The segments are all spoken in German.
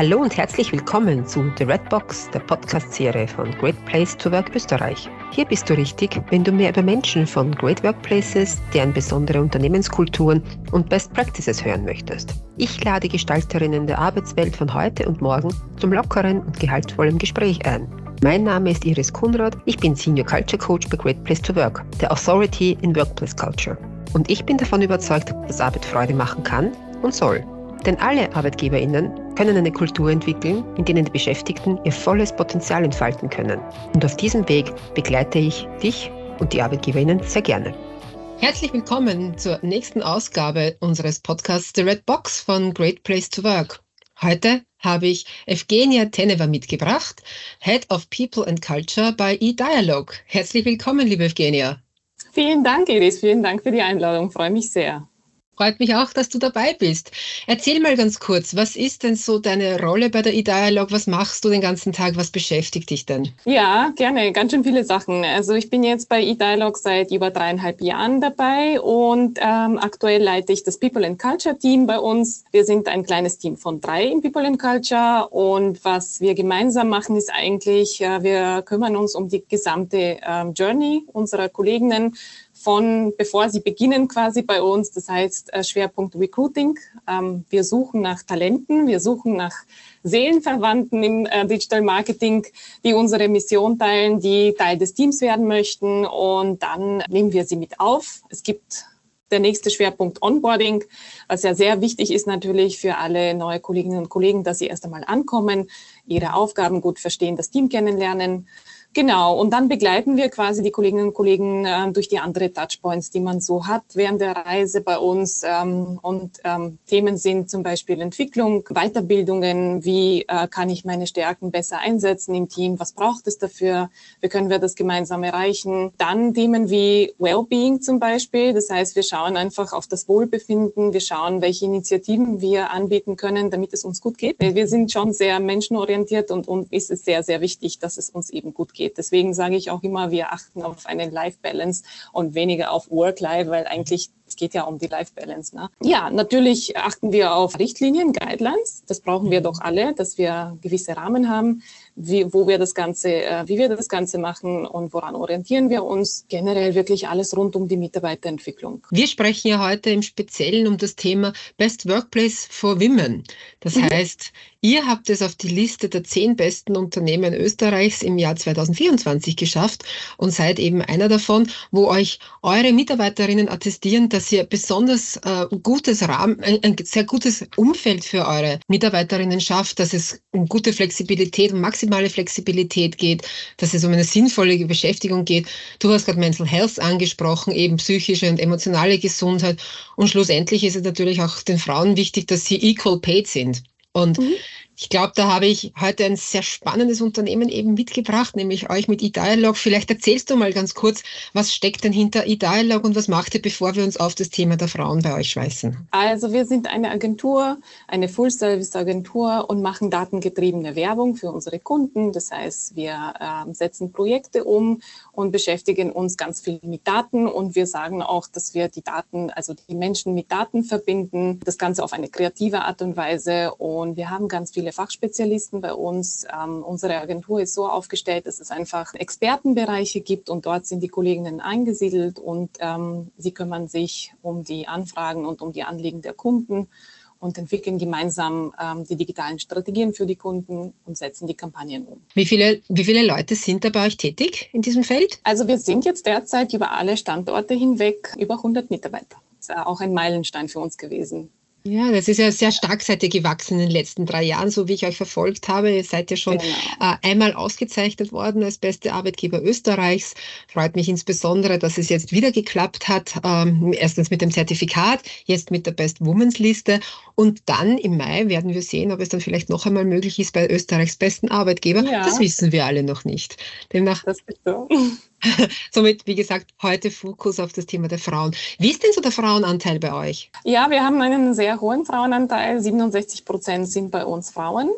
Hallo und herzlich willkommen zu The Red Box, der Podcast-Serie von Great Place to Work Österreich. Hier bist du richtig, wenn du mehr über Menschen von Great Workplaces, deren besondere Unternehmenskulturen und Best Practices hören möchtest. Ich lade Gestalterinnen der Arbeitswelt von heute und morgen zum lockeren und gehaltvollen Gespräch ein. Mein Name ist Iris Kunrad, ich bin Senior Culture Coach bei Great Place to Work, der Authority in Workplace Culture. Und ich bin davon überzeugt, dass Arbeit Freude machen kann und soll. Denn alle ArbeitgeberInnen können eine Kultur entwickeln, in denen die Beschäftigten ihr volles Potenzial entfalten können. Und auf diesem Weg begleite ich dich und die ArbeitgeberInnen sehr gerne. Herzlich willkommen zur nächsten Ausgabe unseres Podcasts The Red Box von Great Place to Work. Heute habe ich Evgenia Teneva mitgebracht, Head of People and Culture bei eDialog. Herzlich willkommen, liebe Evgenia. Vielen Dank, Iris. Vielen Dank für die Einladung. Freue mich sehr. Freut mich auch, dass du dabei bist. Erzähl mal ganz kurz, was ist denn so deine Rolle bei der eDialog? Was machst du den ganzen Tag? Was beschäftigt dich denn? Ja, gerne. Ganz schön viele Sachen. Also ich bin jetzt bei eDialog seit über dreieinhalb Jahren dabei und ähm, aktuell leite ich das People and Culture Team bei uns. Wir sind ein kleines Team von drei in People and Culture und was wir gemeinsam machen, ist eigentlich, äh, wir kümmern uns um die gesamte ähm, Journey unserer Kolleginnen von bevor sie beginnen quasi bei uns. Das heißt äh, Schwerpunkt Recruiting. Ähm, wir suchen nach Talenten, wir suchen nach Seelenverwandten im äh, Digital Marketing, die unsere Mission teilen, die Teil des Teams werden möchten und dann nehmen wir sie mit auf. Es gibt der nächste Schwerpunkt Onboarding, was ja sehr wichtig ist natürlich für alle neue Kolleginnen und Kollegen, dass sie erst einmal ankommen, ihre Aufgaben gut verstehen, das Team kennenlernen. Genau, und dann begleiten wir quasi die Kolleginnen und Kollegen äh, durch die anderen Touchpoints, die man so hat während der Reise bei uns. Ähm, und ähm, Themen sind zum Beispiel Entwicklung, Weiterbildungen, wie äh, kann ich meine Stärken besser einsetzen im Team, was braucht es dafür, wie können wir das gemeinsam erreichen. Dann Themen wie Wellbeing zum Beispiel, das heißt, wir schauen einfach auf das Wohlbefinden, wir schauen, welche Initiativen wir anbieten können, damit es uns gut geht. Wir sind schon sehr menschenorientiert und uns ist es sehr, sehr wichtig, dass es uns eben gut geht geht. Deswegen sage ich auch immer, wir achten auf eine Life-Balance und weniger auf Work-Life, weil eigentlich geht ja um die Life-Balance. Ne? Ja, natürlich achten wir auf Richtlinien, Guidelines. Das brauchen wir doch alle, dass wir gewisse Rahmen haben, wie, wo wir das Ganze, äh, wie wir das Ganze machen und woran orientieren wir uns. Generell wirklich alles rund um die Mitarbeiterentwicklung. Wir sprechen ja heute im Speziellen um das Thema Best Workplace for Women. Das mhm. heißt, ihr habt es auf die Liste der zehn besten Unternehmen Österreichs im Jahr 2024 geschafft und seid eben einer davon, wo euch eure Mitarbeiterinnen attestieren, dass ihr besonders äh, gutes Rahmen, ein, ein sehr gutes Umfeld für eure Mitarbeiterinnen schafft, dass es um gute Flexibilität maximale maximale Flexibilität geht, dass es um eine sinnvolle Beschäftigung geht. Du hast gerade Mental Health angesprochen, eben psychische und emotionale Gesundheit. Und schlussendlich ist es natürlich auch den Frauen wichtig, dass sie equal paid sind. Und mhm. Ich glaube, da habe ich heute ein sehr spannendes Unternehmen eben mitgebracht, nämlich euch mit eDialog. Vielleicht erzählst du mal ganz kurz, was steckt denn hinter eDialog und was macht ihr, bevor wir uns auf das Thema der Frauen bei euch schweißen? Also wir sind eine Agentur, eine Full-Service-Agentur und machen datengetriebene Werbung für unsere Kunden. Das heißt, wir äh, setzen Projekte um und beschäftigen uns ganz viel mit Daten. Und wir sagen auch, dass wir die Daten, also die Menschen mit Daten verbinden, das Ganze auf eine kreative Art und Weise. Und wir haben ganz viele Fachspezialisten bei uns. Ähm, unsere Agentur ist so aufgestellt, dass es einfach Expertenbereiche gibt und dort sind die Kolleginnen eingesiedelt und ähm, sie kümmern sich um die Anfragen und um die Anliegen der Kunden und entwickeln gemeinsam ähm, die digitalen Strategien für die Kunden und setzen die Kampagnen um. Wie viele, wie viele Leute sind da bei euch tätig in diesem Feld? Also wir sind jetzt derzeit über alle Standorte hinweg über 100 Mitarbeiter. Das ist auch ein Meilenstein für uns gewesen. Ja, das ist ja sehr stark seit ihr gewachsen in den letzten drei Jahren, so wie ich euch verfolgt habe. Ihr seid ja schon genau. äh, einmal ausgezeichnet worden als beste Arbeitgeber Österreichs. Freut mich insbesondere, dass es jetzt wieder geklappt hat. Ähm, erstens mit dem Zertifikat, jetzt mit der Best Womans Liste. Und dann im Mai werden wir sehen, ob es dann vielleicht noch einmal möglich ist bei Österreichs besten Arbeitgeber. Ja. Das wissen wir alle noch nicht. Demnach. Das ist so. Somit, wie gesagt, heute Fokus auf das Thema der Frauen. Wie ist denn so der Frauenanteil bei euch? Ja, wir haben einen sehr hohen Frauenanteil. 67 Prozent sind bei uns Frauen.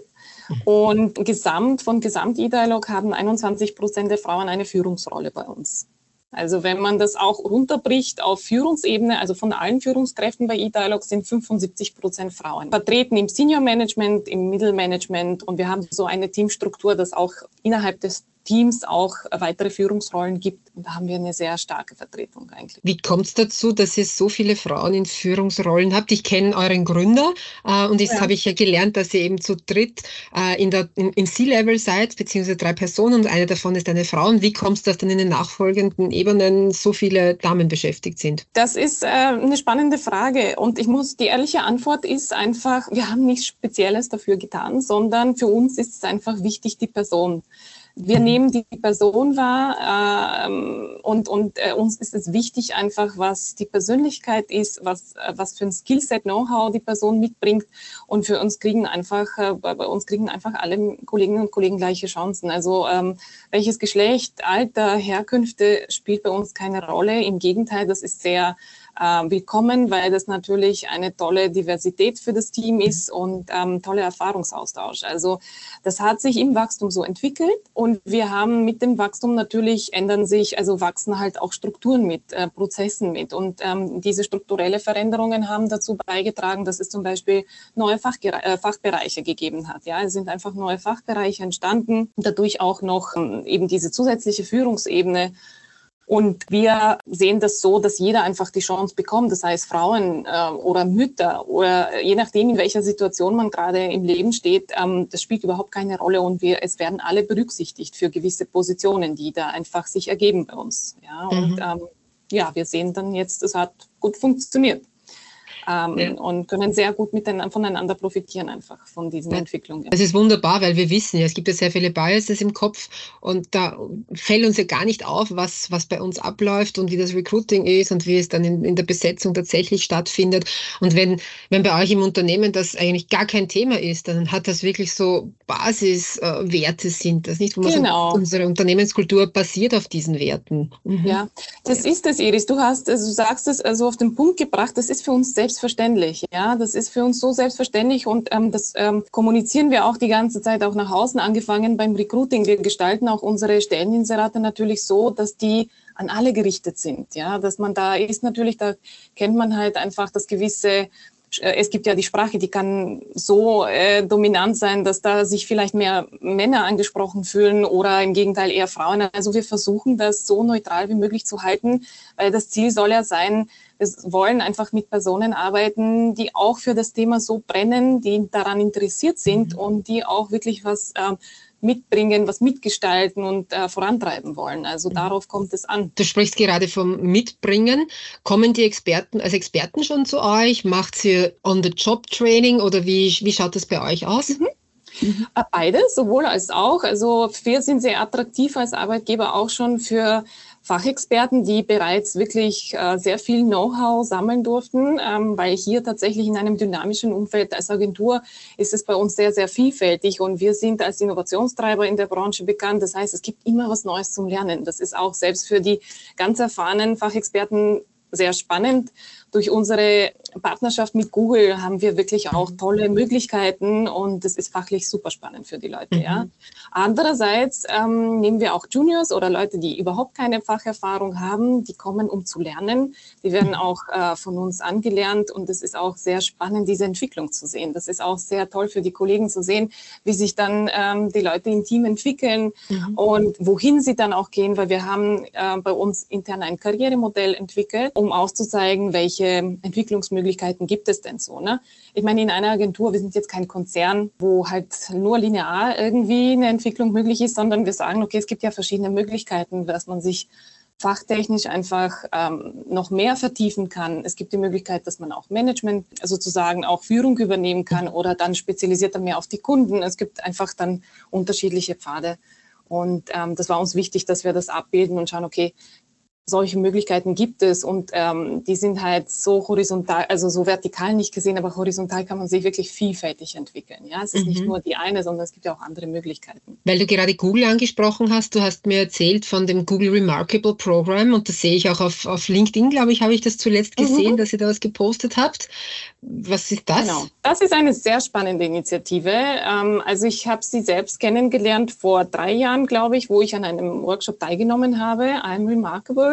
Und gesamt, von Gesamt-E-Dialog haben 21 Prozent der Frauen eine Führungsrolle bei uns. Also wenn man das auch runterbricht auf Führungsebene, also von allen Führungskräften bei eDialog sind 75 Prozent Frauen. Vertreten im Senior Management, im Middle Management und wir haben so eine Teamstruktur, dass auch innerhalb des Teams auch weitere Führungsrollen gibt. Und da haben wir eine sehr starke Vertretung eigentlich. Wie kommt es dazu, dass ihr so viele Frauen in Führungsrollen habt? Ich kenne euren Gründer äh, und jetzt ja. habe ich ja gelernt, dass ihr eben zu dritt äh, in der, in, im C-Level seid, beziehungsweise drei Personen und eine davon ist eine Frau. Und wie kommt es, dass dann in den nachfolgenden Ebenen so viele Damen beschäftigt sind? Das ist äh, eine spannende Frage und ich muss, die ehrliche Antwort ist einfach, wir haben nichts Spezielles dafür getan, sondern für uns ist es einfach wichtig, die Person. Wir nehmen die Person wahr äh, und, und äh, uns ist es wichtig einfach, was die Persönlichkeit ist, was, äh, was für ein Skillset, Know-how die Person mitbringt. Und für uns kriegen einfach, äh, bei uns kriegen einfach alle Kolleginnen und Kollegen gleiche Chancen. Also ähm, welches Geschlecht, Alter, Herkünfte spielt bei uns keine Rolle. Im Gegenteil, das ist sehr äh, willkommen, weil das natürlich eine tolle Diversität für das Team ist und ähm, tolle Erfahrungsaustausch. Also das hat sich im Wachstum so entwickelt und wir haben mit dem Wachstum natürlich ändern sich, also wachsen halt auch Strukturen mit, äh, Prozessen mit und ähm, diese strukturelle Veränderungen haben dazu beigetragen, dass es zum Beispiel neue Fachgere äh, Fachbereiche gegeben hat. Ja, es sind einfach neue Fachbereiche entstanden, dadurch auch noch ähm, eben diese zusätzliche Führungsebene und wir sehen das so, dass jeder einfach die Chance bekommt, das heißt Frauen äh, oder Mütter oder je nachdem, in welcher Situation man gerade im Leben steht, ähm, das spielt überhaupt keine Rolle und wir, es werden alle berücksichtigt für gewisse Positionen, die da einfach sich ergeben bei uns. Ja, und mhm. ähm, ja, wir sehen dann jetzt, es hat gut funktioniert ähm, ja. und können sehr gut miteinander, voneinander profitieren einfach von diesen ja. Entwicklungen. Das ist wunderbar, weil wir wissen ja, es gibt ja sehr viele Biases im Kopf und da fällt uns ja gar nicht auf, was, was bei uns abläuft und wie das Recruiting ist und wie es dann in, in der Besetzung tatsächlich stattfindet. Und wenn, wenn bei euch im Unternehmen das eigentlich gar kein Thema ist, dann hat das wirklich so Basiswerte äh, sind das nicht, genau. so, unsere Unternehmenskultur basiert auf diesen Werten. Mhm. Ja, das ist es, Iris. Du hast, also du sagst es also auf den Punkt gebracht, das ist für uns selbst selbstverständlich. Ja, das ist für uns so selbstverständlich und ähm, das ähm, kommunizieren wir auch die ganze Zeit auch nach außen, angefangen beim Recruiting. Wir gestalten auch unsere Stelleninserate natürlich so, dass die an alle gerichtet sind. Ja, dass man da ist natürlich, da kennt man halt einfach das gewisse es gibt ja die Sprache, die kann so äh, dominant sein, dass da sich vielleicht mehr Männer angesprochen fühlen oder im Gegenteil eher Frauen. Also wir versuchen das so neutral wie möglich zu halten, weil das Ziel soll ja sein, wir wollen einfach mit Personen arbeiten, die auch für das Thema so brennen, die daran interessiert sind mhm. und die auch wirklich was äh, mitbringen, was mitgestalten und äh, vorantreiben wollen. Also mhm. darauf kommt es an. Du sprichst gerade vom Mitbringen. Kommen die Experten als Experten schon zu euch? Macht ihr On-the-Job-Training oder wie, wie schaut das bei euch aus? Mhm. Mhm. Beides, sowohl als auch. Also wir sind sehr attraktiv als Arbeitgeber auch schon für Fachexperten, die bereits wirklich äh, sehr viel Know-how sammeln durften, ähm, weil hier tatsächlich in einem dynamischen Umfeld als Agentur ist es bei uns sehr, sehr vielfältig und wir sind als Innovationstreiber in der Branche bekannt. Das heißt, es gibt immer was Neues zum Lernen. Das ist auch selbst für die ganz erfahrenen Fachexperten sehr spannend durch unsere Partnerschaft mit Google haben wir wirklich auch mhm. tolle Möglichkeiten und es ist fachlich super spannend für die Leute. Mhm. Ja. Andererseits ähm, nehmen wir auch Juniors oder Leute, die überhaupt keine Facherfahrung haben, die kommen, um zu lernen. Die werden mhm. auch äh, von uns angelernt und es ist auch sehr spannend, diese Entwicklung zu sehen. Das ist auch sehr toll für die Kollegen zu sehen, wie sich dann ähm, die Leute im Team entwickeln mhm. und wohin sie dann auch gehen, weil wir haben äh, bei uns intern ein Karrieremodell entwickelt, um auszuzeigen, welche welche Entwicklungsmöglichkeiten gibt es denn so? Ne? Ich meine, in einer Agentur, wir sind jetzt kein Konzern, wo halt nur linear irgendwie eine Entwicklung möglich ist, sondern wir sagen, okay, es gibt ja verschiedene Möglichkeiten, dass man sich fachtechnisch einfach ähm, noch mehr vertiefen kann. Es gibt die Möglichkeit, dass man auch Management, sozusagen auch Führung übernehmen kann oder dann spezialisierter mehr auf die Kunden. Es gibt einfach dann unterschiedliche Pfade. Und ähm, das war uns wichtig, dass wir das abbilden und schauen, okay, solche Möglichkeiten gibt es und ähm, die sind halt so horizontal, also so vertikal nicht gesehen, aber horizontal kann man sich wirklich vielfältig entwickeln. Ja, es ist mhm. nicht nur die eine, sondern es gibt ja auch andere Möglichkeiten. Weil du gerade Google angesprochen hast, du hast mir erzählt von dem Google Remarkable Program und das sehe ich auch auf, auf LinkedIn, glaube ich, habe ich das zuletzt gesehen, mhm. dass ihr da was gepostet habt. Was ist das? Genau. Das ist eine sehr spannende Initiative. Ähm, also ich habe sie selbst kennengelernt vor drei Jahren, glaube ich, wo ich an einem Workshop teilgenommen habe, I'm Remarkable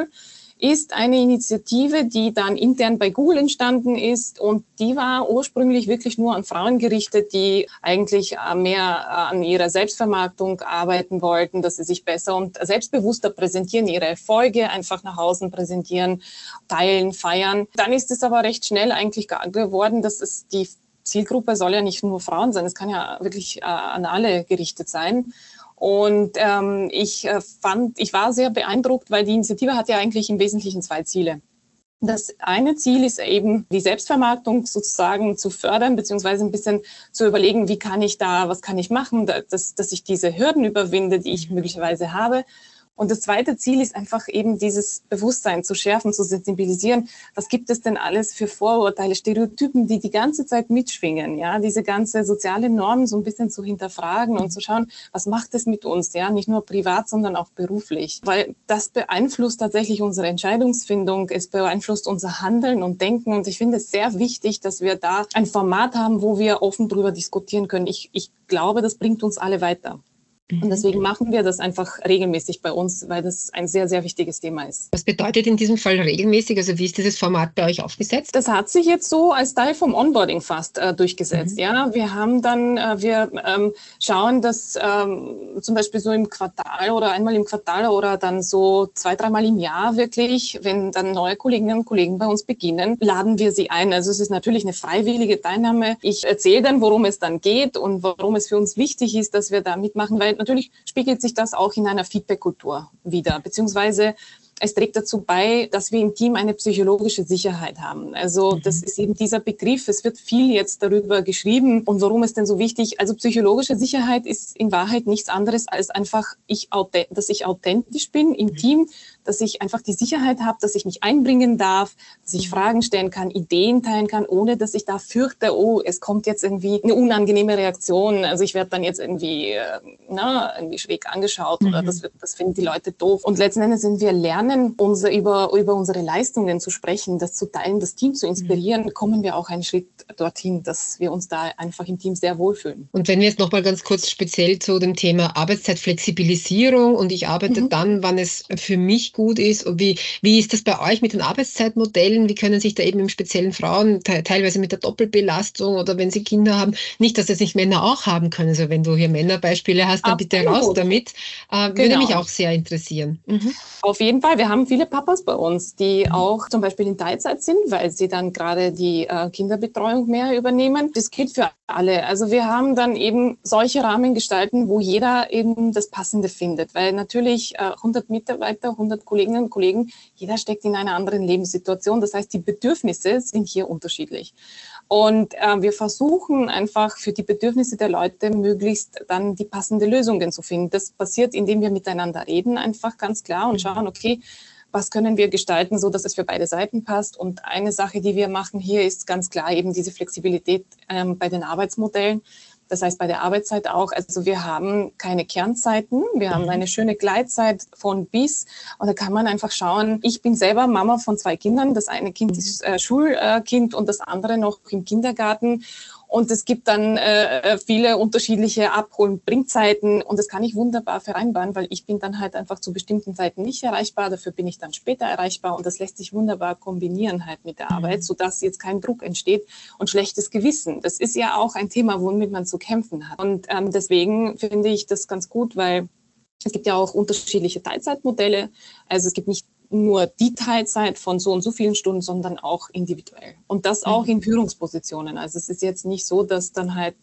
ist eine Initiative, die dann intern bei Google entstanden ist und die war ursprünglich wirklich nur an Frauen gerichtet, die eigentlich äh, mehr äh, an ihrer Selbstvermarktung arbeiten wollten, dass sie sich besser und selbstbewusster präsentieren, ihre Erfolge einfach nach außen präsentieren, teilen, feiern. Dann ist es aber recht schnell eigentlich geworden, dass es die Zielgruppe soll ja nicht nur Frauen sein, es kann ja wirklich äh, an alle gerichtet sein. Und ähm, ich äh, fand, ich war sehr beeindruckt, weil die Initiative hat ja eigentlich im Wesentlichen zwei Ziele. Das eine Ziel ist eben, die Selbstvermarktung sozusagen zu fördern, beziehungsweise ein bisschen zu überlegen, wie kann ich da, was kann ich machen, dass, dass ich diese Hürden überwinde, die ich möglicherweise habe. Und das zweite Ziel ist einfach eben dieses Bewusstsein zu schärfen, zu sensibilisieren. Was gibt es denn alles für Vorurteile, Stereotypen, die die ganze Zeit mitschwingen? Ja, diese ganze soziale Normen so ein bisschen zu hinterfragen und zu schauen, was macht es mit uns? Ja, nicht nur privat, sondern auch beruflich. Weil das beeinflusst tatsächlich unsere Entscheidungsfindung. Es beeinflusst unser Handeln und Denken. Und ich finde es sehr wichtig, dass wir da ein Format haben, wo wir offen drüber diskutieren können. Ich, ich glaube, das bringt uns alle weiter. Und mhm. deswegen machen wir das einfach regelmäßig bei uns, weil das ein sehr, sehr wichtiges Thema ist. Was bedeutet in diesem Fall regelmäßig? Also wie ist dieses Format bei euch aufgesetzt? Das hat sich jetzt so als Teil vom Onboarding fast äh, durchgesetzt. Mhm. Ja, wir haben dann, äh, wir ähm, schauen, dass ähm, zum Beispiel so im Quartal oder einmal im Quartal oder dann so zwei, dreimal im Jahr wirklich, wenn dann neue Kolleginnen und Kollegen bei uns beginnen, laden wir sie ein. Also es ist natürlich eine freiwillige Teilnahme. Ich erzähle dann, worum es dann geht und warum es für uns wichtig ist, dass wir da mitmachen, weil natürlich spiegelt sich das auch in einer Feedback-Kultur wieder, beziehungsweise es trägt dazu bei, dass wir im Team eine psychologische Sicherheit haben. Also mhm. das ist eben dieser Begriff. Es wird viel jetzt darüber geschrieben und warum ist denn so wichtig. Also psychologische Sicherheit ist in Wahrheit nichts anderes als einfach, ich, dass ich authentisch bin im mhm. Team, dass ich einfach die Sicherheit habe, dass ich mich einbringen darf, dass ich mhm. Fragen stellen kann, Ideen teilen kann, ohne dass ich da fürchte, oh, es kommt jetzt irgendwie eine unangenehme Reaktion. Also ich werde dann jetzt irgendwie, äh, na, irgendwie schräg angeschaut mhm. oder das, wird, das finden die Leute doof. Und letzten Endes sind wir lernen, unser, über, über unsere Leistungen zu sprechen, das zu teilen, das Team zu inspirieren, mhm. kommen wir auch einen Schritt dorthin, dass wir uns da einfach im Team sehr wohlfühlen. Und wenn wir jetzt nochmal ganz kurz speziell zu dem Thema Arbeitszeitflexibilisierung und ich arbeite mhm. dann, wann es für mich gut ist? Und wie, wie ist das bei euch mit den Arbeitszeitmodellen? Wie können sich da eben im speziellen Frauen te teilweise mit der Doppelbelastung oder wenn sie Kinder haben, nicht, dass das nicht Männer auch haben können. Also wenn du hier Männerbeispiele hast, dann Absolut. bitte raus damit. Äh, genau. Würde mich auch sehr interessieren. Mhm. Auf jeden Fall. Wir haben viele Papas bei uns, die auch zum Beispiel in Teilzeit sind, weil sie dann gerade die äh, Kinderbetreuung mehr übernehmen. Das gilt für alle. Also wir haben dann eben solche Rahmen gestalten, wo jeder eben das Passende findet, weil natürlich äh, 100 Mitarbeiter, 100 Kolleginnen und Kollegen, jeder steckt in einer anderen Lebenssituation. Das heißt, die Bedürfnisse sind hier unterschiedlich. Und äh, wir versuchen einfach für die Bedürfnisse der Leute möglichst dann die passende Lösungen zu finden. Das passiert, indem wir miteinander reden, einfach ganz klar und mhm. schauen, okay, was können wir gestalten, so dass es für beide Seiten passt. Und eine Sache, die wir machen hier, ist ganz klar eben diese Flexibilität ähm, bei den Arbeitsmodellen. Das heißt bei der Arbeitszeit auch. Also wir haben keine Kernzeiten. Wir haben mhm. eine schöne Gleitzeit von bis. Und da kann man einfach schauen. Ich bin selber Mama von zwei Kindern. Das eine Kind mhm. ist äh, Schulkind und das andere noch im Kindergarten. Und es gibt dann äh, viele unterschiedliche Abholen, Bringzeiten und das kann ich wunderbar vereinbaren, weil ich bin dann halt einfach zu bestimmten Zeiten nicht erreichbar, dafür bin ich dann später erreichbar und das lässt sich wunderbar kombinieren halt mit der Arbeit, mhm. sodass jetzt kein Druck entsteht und schlechtes Gewissen. Das ist ja auch ein Thema, womit man zu kämpfen hat. Und ähm, deswegen finde ich das ganz gut, weil es gibt ja auch unterschiedliche Teilzeitmodelle. Also es gibt nicht nur die Teilzeit von so und so vielen Stunden, sondern auch individuell. Und das auch mhm. in Führungspositionen. Also es ist jetzt nicht so, dass dann halt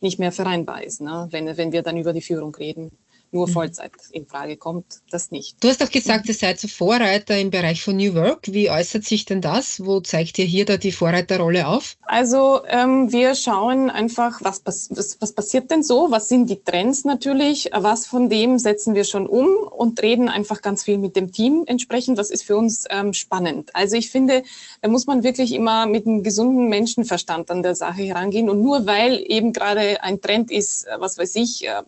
nicht mehr vereinbar ist, ne? wenn, wenn wir dann über die Führung reden nur mhm. Vollzeit in Frage kommt, das nicht. Du hast auch gesagt, ihr seid so Vorreiter im Bereich von New Work. Wie äußert sich denn das? Wo zeigt ihr hier da die Vorreiterrolle auf? Also ähm, wir schauen einfach, was, was, was passiert denn so? Was sind die Trends natürlich? Was von dem setzen wir schon um und reden einfach ganz viel mit dem Team entsprechend. Was ist für uns ähm, spannend? Also ich finde, da muss man wirklich immer mit einem gesunden Menschenverstand an der Sache herangehen. Und nur weil eben gerade ein Trend ist, was weiß ich, äh,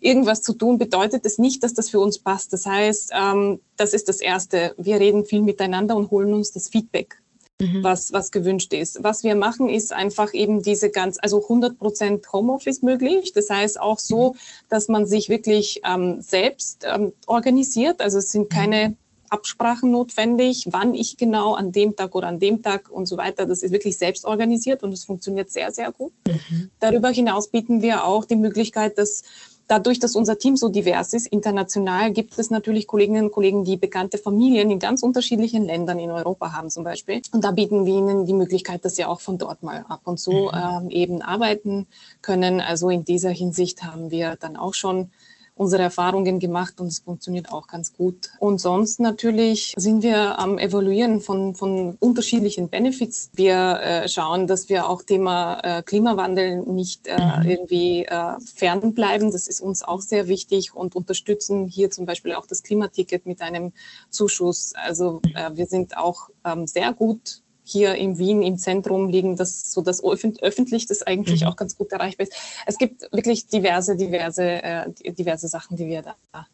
irgendwas zu tun, bedeutet es nicht, dass das für uns passt. Das heißt, ähm, das ist das Erste. Wir reden viel miteinander und holen uns das Feedback. mhm. was, was gewünscht ist. Was wir machen, ist einfach eben diese ganz, also 100 Prozent Homeoffice möglich. Das heißt auch so, mhm. dass man sich wirklich ähm, selbst ähm, organisiert. Also es sind keine mhm. Absprachen notwendig, wann ich genau an dem Tag oder an dem Tag und so weiter. Das ist wirklich selbst organisiert und es funktioniert sehr, sehr gut. Mhm. Darüber hinaus bieten wir auch die Möglichkeit, dass dadurch, dass unser Team so divers ist, international, gibt es natürlich Kolleginnen und Kollegen, die bekannte Familien in ganz unterschiedlichen Ländern in Europa haben zum Beispiel. Und da bieten wir ihnen die Möglichkeit, dass sie auch von dort mal ab und zu mhm. ähm, eben arbeiten können. Also in dieser Hinsicht haben wir dann auch schon unsere Erfahrungen gemacht und es funktioniert auch ganz gut. Und sonst natürlich sind wir am Evaluieren von, von unterschiedlichen Benefits. Wir äh, schauen, dass wir auch Thema äh, Klimawandel nicht äh, mhm. irgendwie äh, fernbleiben. Das ist uns auch sehr wichtig und unterstützen hier zum Beispiel auch das Klimaticket mit einem Zuschuss. Also äh, wir sind auch ähm, sehr gut hier in Wien im Zentrum liegen, dass so das öffentlich das eigentlich mhm. auch ganz gut erreichbar ist. Es gibt wirklich diverse, diverse, äh, diverse Sachen, die wir da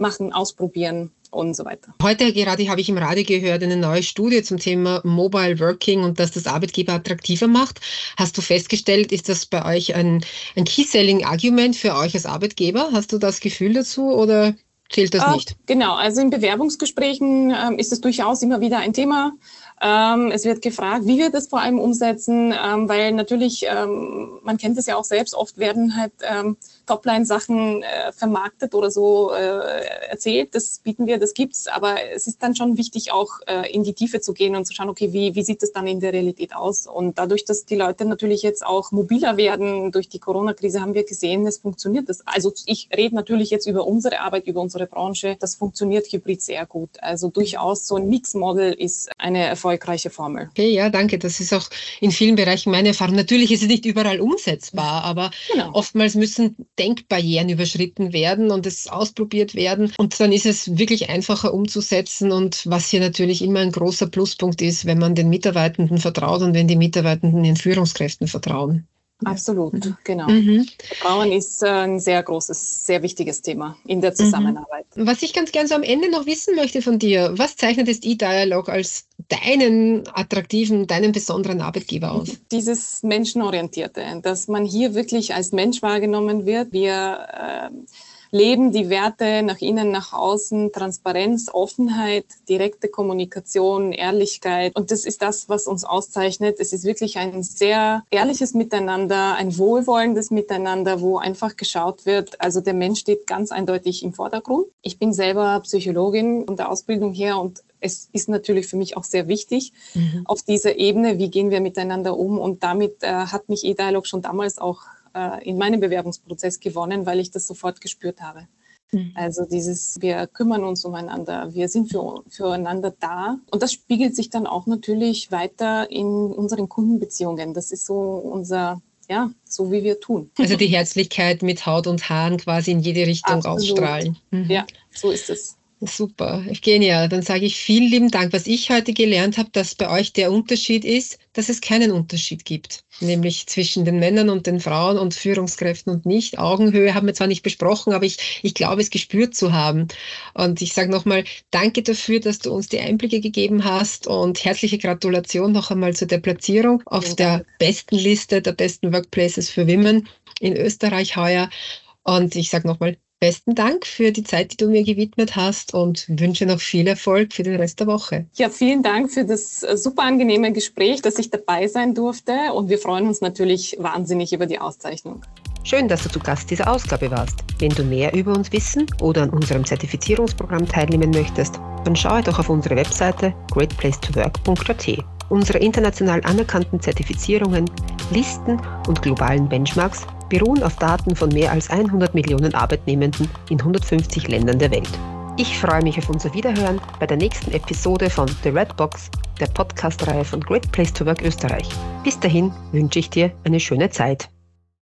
machen, ausprobieren und so weiter. Heute gerade habe ich im Radio gehört eine neue Studie zum Thema Mobile Working und dass das Arbeitgeber attraktiver macht. Hast du festgestellt, ist das bei euch ein, ein Key-Selling-Argument für euch als Arbeitgeber? Hast du das Gefühl dazu oder zählt das äh, nicht? Genau, also in Bewerbungsgesprächen äh, ist es durchaus immer wieder ein Thema. Ähm, es wird gefragt, wie wir das vor allem umsetzen, ähm, weil natürlich, ähm, man kennt es ja auch selbst, oft werden halt ähm, Topline-Sachen äh, vermarktet oder so äh, erzählt. Das bieten wir, das gibt's, aber es ist dann schon wichtig, auch äh, in die Tiefe zu gehen und zu schauen, okay, wie, wie sieht das dann in der Realität aus? Und dadurch, dass die Leute natürlich jetzt auch mobiler werden durch die Corona-Krise, haben wir gesehen, es funktioniert das. Also ich rede natürlich jetzt über unsere Arbeit, über unsere Branche. Das funktioniert hybrid sehr gut. Also durchaus so ein Mix-Model ist eine Erfolg erfolgreiche Formel. Okay, ja, danke. Das ist auch in vielen Bereichen meine Erfahrung. Natürlich ist es nicht überall umsetzbar, aber genau. oftmals müssen Denkbarrieren überschritten werden und es ausprobiert werden. Und dann ist es wirklich einfacher umzusetzen. Und was hier natürlich immer ein großer Pluspunkt ist, wenn man den Mitarbeitenden vertraut und wenn die Mitarbeitenden den Führungskräften vertrauen. Absolut, mhm. genau. Mhm. Vertrauen ist äh, ein sehr großes, sehr wichtiges Thema in der mhm. Zusammenarbeit. Was ich ganz gerne so am Ende noch wissen möchte von dir, was zeichnet das E-Dialog als deinen attraktiven, deinen besonderen Arbeitgeber aus? Dieses Menschenorientierte, dass man hier wirklich als Mensch wahrgenommen wird. Wir äh, leben die Werte nach innen, nach außen, Transparenz, Offenheit, direkte Kommunikation, Ehrlichkeit. Und das ist das, was uns auszeichnet. Es ist wirklich ein sehr ehrliches Miteinander, ein wohlwollendes Miteinander, wo einfach geschaut wird. Also der Mensch steht ganz eindeutig im Vordergrund. Ich bin selber Psychologin von der Ausbildung her und es ist natürlich für mich auch sehr wichtig mhm. auf dieser Ebene, wie gehen wir miteinander um. Und damit äh, hat mich E-Dialog schon damals auch äh, in meinem Bewerbungsprozess gewonnen, weil ich das sofort gespürt habe. Mhm. Also dieses, wir kümmern uns umeinander, wir sind für, füreinander da. Und das spiegelt sich dann auch natürlich weiter in unseren Kundenbeziehungen. Das ist so unser, ja, so wie wir tun. Also die Herzlichkeit mit Haut und Haaren quasi in jede Richtung Absolut. ausstrahlen. Mhm. Ja, so ist es. Super, genial. Dann sage ich vielen lieben Dank. Was ich heute gelernt habe, dass bei euch der Unterschied ist, dass es keinen Unterschied gibt, nämlich zwischen den Männern und den Frauen und Führungskräften und nicht. Augenhöhe haben wir zwar nicht besprochen, aber ich, ich glaube, es gespürt zu haben. Und ich sage nochmal, danke dafür, dass du uns die Einblicke gegeben hast und herzliche Gratulation noch einmal zu der Platzierung auf der besten Liste der besten Workplaces für Women in Österreich heuer. Und ich sage nochmal, besten Dank für die Zeit, die du mir gewidmet hast und wünsche noch viel Erfolg für den Rest der Woche. Ja, vielen Dank für das äh, super angenehme Gespräch, dass ich dabei sein durfte und wir freuen uns natürlich wahnsinnig über die Auszeichnung. Schön, dass du zu Gast dieser Ausgabe warst. Wenn du mehr über uns wissen oder an unserem Zertifizierungsprogramm teilnehmen möchtest, dann schaue doch auf unsere Webseite greatplacetowork.at. Unsere international anerkannten Zertifizierungen, Listen und globalen Benchmarks beruhen auf Daten von mehr als 100 Millionen Arbeitnehmenden in 150 Ländern der Welt. Ich freue mich auf unser Wiederhören bei der nächsten Episode von The Red Box, der Podcast-Reihe von Great Place to Work Österreich. Bis dahin wünsche ich dir eine schöne Zeit.